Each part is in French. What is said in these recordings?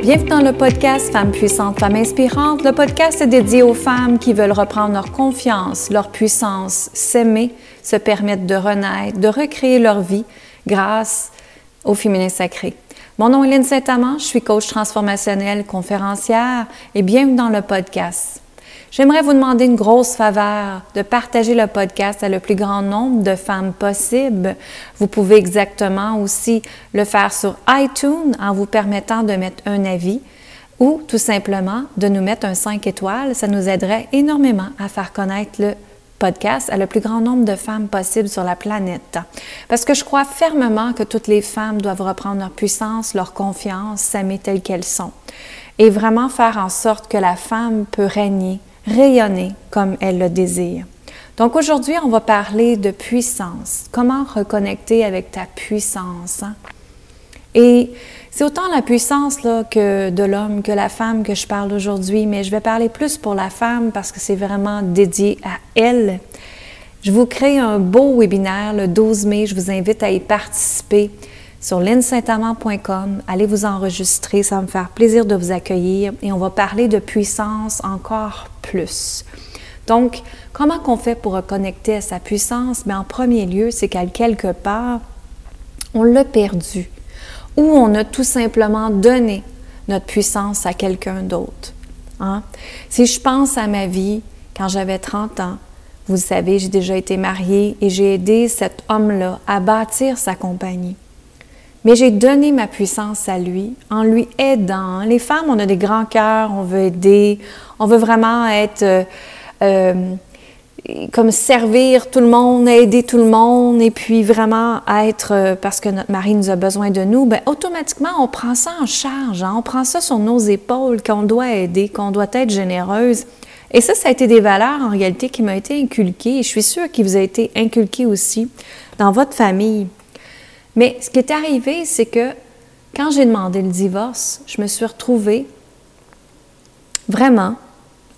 Bienvenue dans le podcast Femmes puissantes, Femmes inspirantes. Le podcast est dédié aux femmes qui veulent reprendre leur confiance, leur puissance, s'aimer, se permettre de renaître, de recréer leur vie grâce au féminin sacré. Mon nom est Lynne Saint-Amand, je suis coach transformationnelle, conférencière et bienvenue dans le podcast. J'aimerais vous demander une grosse faveur de partager le podcast à le plus grand nombre de femmes possible. Vous pouvez exactement aussi le faire sur iTunes en vous permettant de mettre un avis ou tout simplement de nous mettre un 5 étoiles. Ça nous aiderait énormément à faire connaître le podcast à le plus grand nombre de femmes possible sur la planète. Parce que je crois fermement que toutes les femmes doivent reprendre leur puissance, leur confiance, s'aimer telles qu'elles sont. Et vraiment faire en sorte que la femme peut régner rayonner comme elle le désire. Donc aujourd'hui, on va parler de puissance. Comment reconnecter avec ta puissance? Hein? Et c'est autant la puissance de l'homme que la femme que je parle aujourd'hui, mais je vais parler plus pour la femme parce que c'est vraiment dédié à elle. Je vous crée un beau webinaire le 12 mai. Je vous invite à y participer sur linsaintamant.com. Allez vous enregistrer, ça va me faire plaisir de vous accueillir et on va parler de puissance encore plus. Donc, comment qu'on fait pour reconnecter à sa puissance? Mais en premier lieu, c'est qu'à quelque part, on l'a perdu ou on a tout simplement donné notre puissance à quelqu'un d'autre. Hein? Si je pense à ma vie quand j'avais 30 ans, vous savez, j'ai déjà été mariée et j'ai aidé cet homme-là à bâtir sa compagnie. Mais j'ai donné ma puissance à lui en lui aidant. Les femmes, on a des grands cœurs, on veut aider, on veut vraiment être euh, euh, comme servir tout le monde, aider tout le monde, et puis vraiment être, euh, parce que notre mari nous a besoin de nous, bien, automatiquement, on prend ça en charge, hein. on prend ça sur nos épaules, qu'on doit aider, qu'on doit être généreuse. Et ça, ça a été des valeurs en réalité qui m'ont été inculquées, et je suis sûre qu'il vous a été inculqué aussi dans votre famille. Mais ce qui est arrivé, c'est que quand j'ai demandé le divorce, je me suis retrouvée vraiment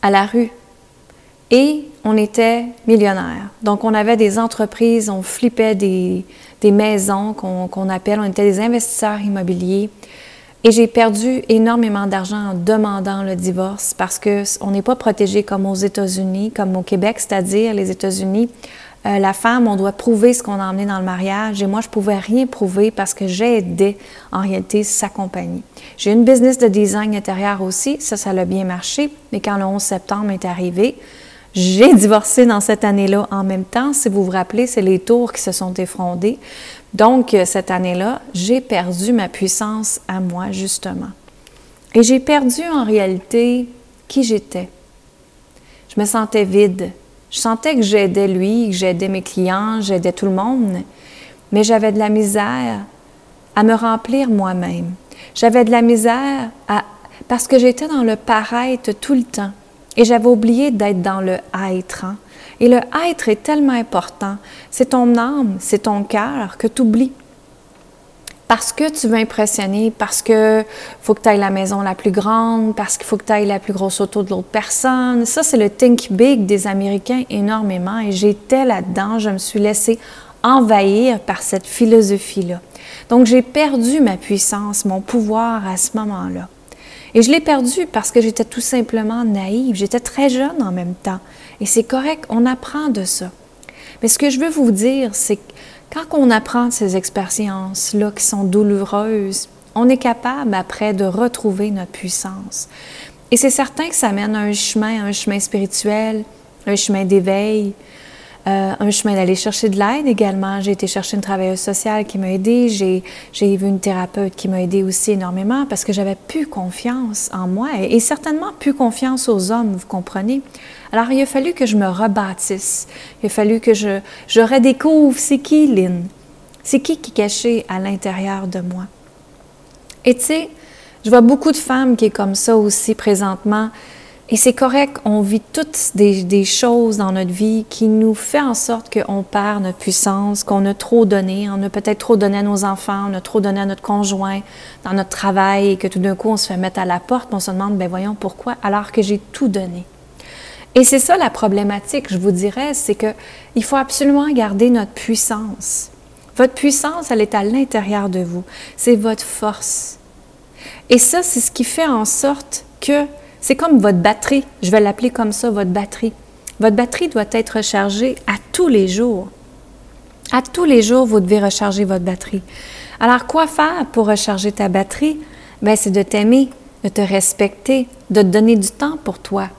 à la rue. Et on était millionnaires. Donc, on avait des entreprises, on flippait des, maisons qu'on appelle, on était des investisseurs immobiliers. Et j'ai perdu énormément d'argent en demandant le divorce parce qu'on n'est pas protégé comme aux États-Unis, comme au Québec, c'est-à-dire les États-Unis. Euh, la femme, on doit prouver ce qu'on a emmené dans le mariage. Et moi, je pouvais rien prouver parce que j'ai aidé en réalité sa compagnie. J'ai une business de design intérieur aussi. Ça, ça a bien marché. Mais quand le 11 septembre est arrivé, j'ai divorcé dans cette année-là en même temps. Si vous vous rappelez, c'est les tours qui se sont effondrés. Donc, euh, cette année-là, j'ai perdu ma puissance à moi, justement. Et j'ai perdu en réalité qui j'étais. Je me sentais vide. Je sentais que j'aidais lui, que j'aidais mes clients, j'aidais tout le monde, mais j'avais de la misère à me remplir moi-même. J'avais de la misère à, parce que j'étais dans le paraître tout le temps et j'avais oublié d'être dans le être. Hein. Et le être est tellement important. C'est ton âme, c'est ton cœur que tu oublies parce que tu veux impressionner, parce que faut que tu la maison la plus grande, parce qu'il faut que tu ailles la plus grosse auto de l'autre personne. Ça, c'est le think big des Américains énormément et j'étais là-dedans. Je me suis laissée envahir par cette philosophie-là. Donc, j'ai perdu ma puissance, mon pouvoir à ce moment-là. Et je l'ai perdu parce que j'étais tout simplement naïve. J'étais très jeune en même temps. Et c'est correct, on apprend de ça. Mais ce que je veux vous dire, c'est que quand on apprend ces expériences-là qui sont douloureuses, on est capable après de retrouver notre puissance. Et c'est certain que ça mène à un chemin, un chemin spirituel, un chemin d'éveil, euh, un chemin d'aller chercher de l'aide également. J'ai été chercher une travailleuse sociale qui m'a aidée. J'ai vu une thérapeute qui m'a aidée aussi énormément parce que j'avais plus confiance en moi et, certainement plus confiance aux hommes, vous comprenez. Alors, il a fallu que je me rebâtisse. Il a fallu que je, je redécouvre c'est qui Lynn. C'est qui qui est caché à l'intérieur de moi. Et tu sais, je vois beaucoup de femmes qui est comme ça aussi présentement. Et c'est correct, on vit toutes des, choses dans notre vie qui nous fait en sorte qu'on perd notre puissance, qu'on a trop donné. On a peut-être trop donné à nos enfants, on a trop donné à notre conjoint, dans notre travail, et que tout d'un coup, on se fait mettre à la porte, on se demande, ben voyons pourquoi, alors que j'ai tout donné. Et c'est ça la problématique, je vous dirais, c'est que il faut absolument garder notre puissance. Votre puissance, elle est à l'intérieur de vous. C'est votre force. Et ça, c'est ce qui fait en sorte que c'est comme votre batterie. Je vais l'appeler comme ça, votre batterie. Votre batterie doit être rechargée à tous les jours. À tous les jours, vous devez recharger votre batterie. Alors, quoi faire pour recharger ta batterie? Bien, c'est de t'aimer, de te respecter, de te donner du temps pour toi.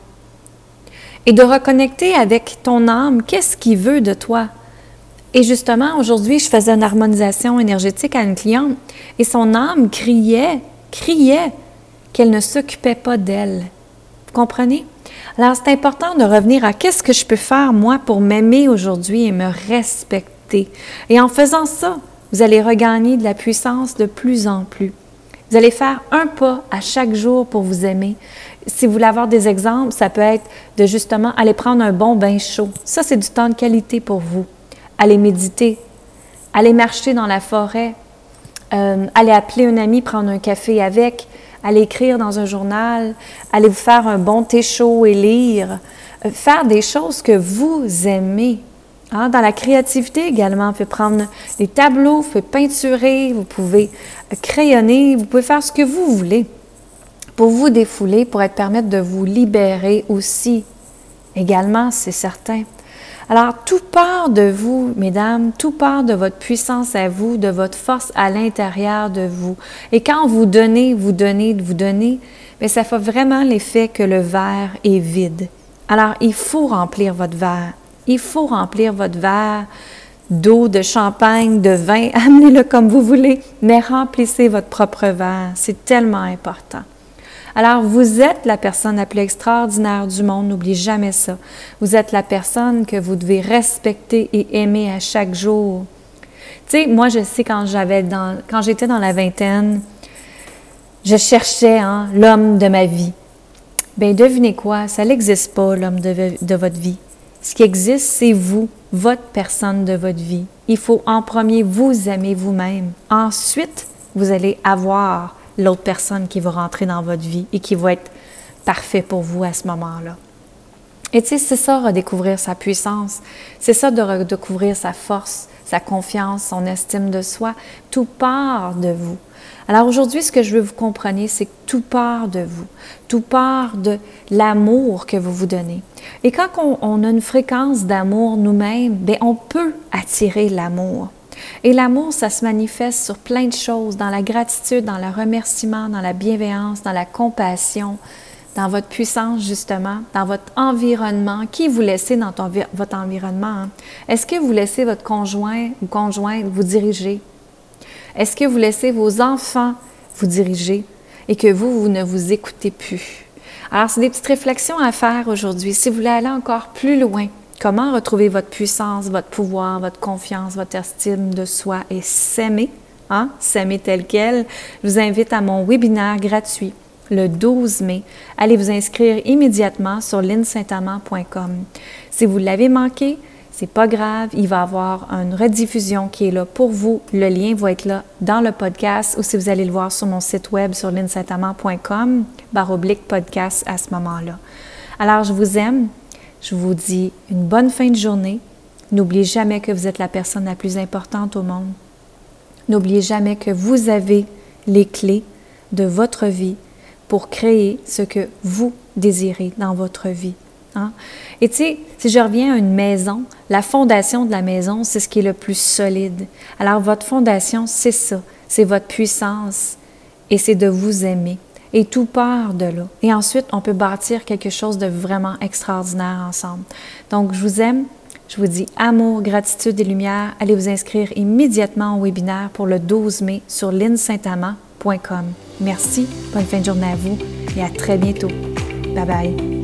Et de reconnecter avec ton âme, qu'est-ce qu'il veut de toi? Et justement, aujourd'hui, je faisais une harmonisation énergétique à une cliente et son âme criait, criait qu'elle ne s'occupait pas d'elle. Vous comprenez? Alors, c'est important de revenir à qu'est-ce que je peux faire, moi, pour m'aimer aujourd'hui et me respecter. Et en faisant ça, vous allez regagner de la puissance de plus en plus. Vous allez faire un pas à chaque jour pour vous aimer. Si vous voulez avoir des exemples, ça peut être de justement aller prendre un bon bain chaud. Ça, c'est du temps de qualité pour vous. Aller méditer, aller marcher dans la forêt, euh, aller appeler un ami, prendre un café avec, aller écrire dans un journal, aller vous faire un bon thé chaud et lire, euh, faire des choses que vous aimez. Hein, dans la créativité également, vous pouvez prendre des tableaux, vous pouvez peinturer, vous pouvez crayonner, vous pouvez faire ce que vous voulez pour vous défouler, pour être permettre de vous libérer aussi. Également, c'est certain. Alors, tout part de vous, mesdames, tout part de votre puissance à vous, de votre force à l'intérieur de vous. Et quand vous donnez, vous donnez, vous donnez, mais ça fait vraiment l'effet que le verre est vide. Alors, il faut remplir votre verre. Il faut remplir votre verre d'eau, de champagne, de vin, amenez-le comme vous voulez, mais remplissez votre propre verre. C'est tellement important. Alors, vous êtes la personne la plus extraordinaire du monde, n'oubliez jamais ça. Vous êtes la personne que vous devez respecter et aimer à chaque jour. Tu sais, moi, je sais quand j'avais dans, quand j'étais dans la vingtaine, je cherchais hein, l'homme de ma vie. Bien, devinez quoi, ça n'existe pas, l'homme de, de votre vie. Ce qui existe, c'est vous, votre personne de votre vie. Il faut en premier vous aimer vous-même. Ensuite, vous allez avoir l'autre personne qui va rentrer dans votre vie et qui va être parfait pour vous à ce moment-là. Et tu sais, c'est ça, redécouvrir sa puissance. C'est ça de redécouvrir sa force, sa confiance, son estime de soi. Tout part de vous. Alors aujourd'hui, ce que je veux vous compreniez, c'est que tout part de vous. Tout part de l'amour que vous vous donnez. Et quand on, on a une fréquence d'amour nous-mêmes, bien, on peut attirer l'amour. Et l'amour, ça se manifeste sur plein de choses, dans la gratitude, dans le remerciement, dans la bienveillance, dans la compassion, dans votre puissance justement, dans votre environnement. Qui vous laissez dans votre environnement? Hein? Est-ce que vous laissez votre conjoint ou conjointe vous diriger? Est-ce que vous laissez vos enfants vous diriger et que vous, vous ne vous écoutez plus? Alors, c'est des petites réflexions à faire aujourd'hui. Si vous voulez aller encore plus loin, Comment retrouver votre puissance, votre pouvoir, votre confiance, votre estime de soi et s'aimer, hein? s'aimer tel quel? Je vous invite à mon webinaire gratuit le 12 mai. Allez vous inscrire immédiatement sur linsaintamant.com. Si vous l'avez manqué, c'est pas grave, il va y avoir une rediffusion qui est là pour vous. Le lien va être là dans le podcast ou si vous allez le voir sur mon site web sur linsaintamant.com, barre oblique podcast à ce moment-là. Alors, je vous aime, je vous dis une bonne fin de journée. N'oubliez jamais que vous êtes la personne la plus importante au monde. N'oubliez jamais que vous avez les clés de votre vie pour créer ce que vous désirez dans votre vie. Hein? Et tu sais, si je reviens à une maison, la fondation de la maison, c'est ce qui est le plus solide. Alors votre fondation, c'est ça, c'est votre puissance et c'est de vous aimer. Et tout part de là. Et ensuite, on peut bâtir quelque chose de vraiment extraordinaire ensemble. Donc, je vous aime. Je vous dis amour, gratitude et lumière. Allez vous inscrire immédiatement au webinaire pour le 12 mai sur linsaintamant.com. Merci, bonne fin de journée à vous et à très bientôt. Bye bye.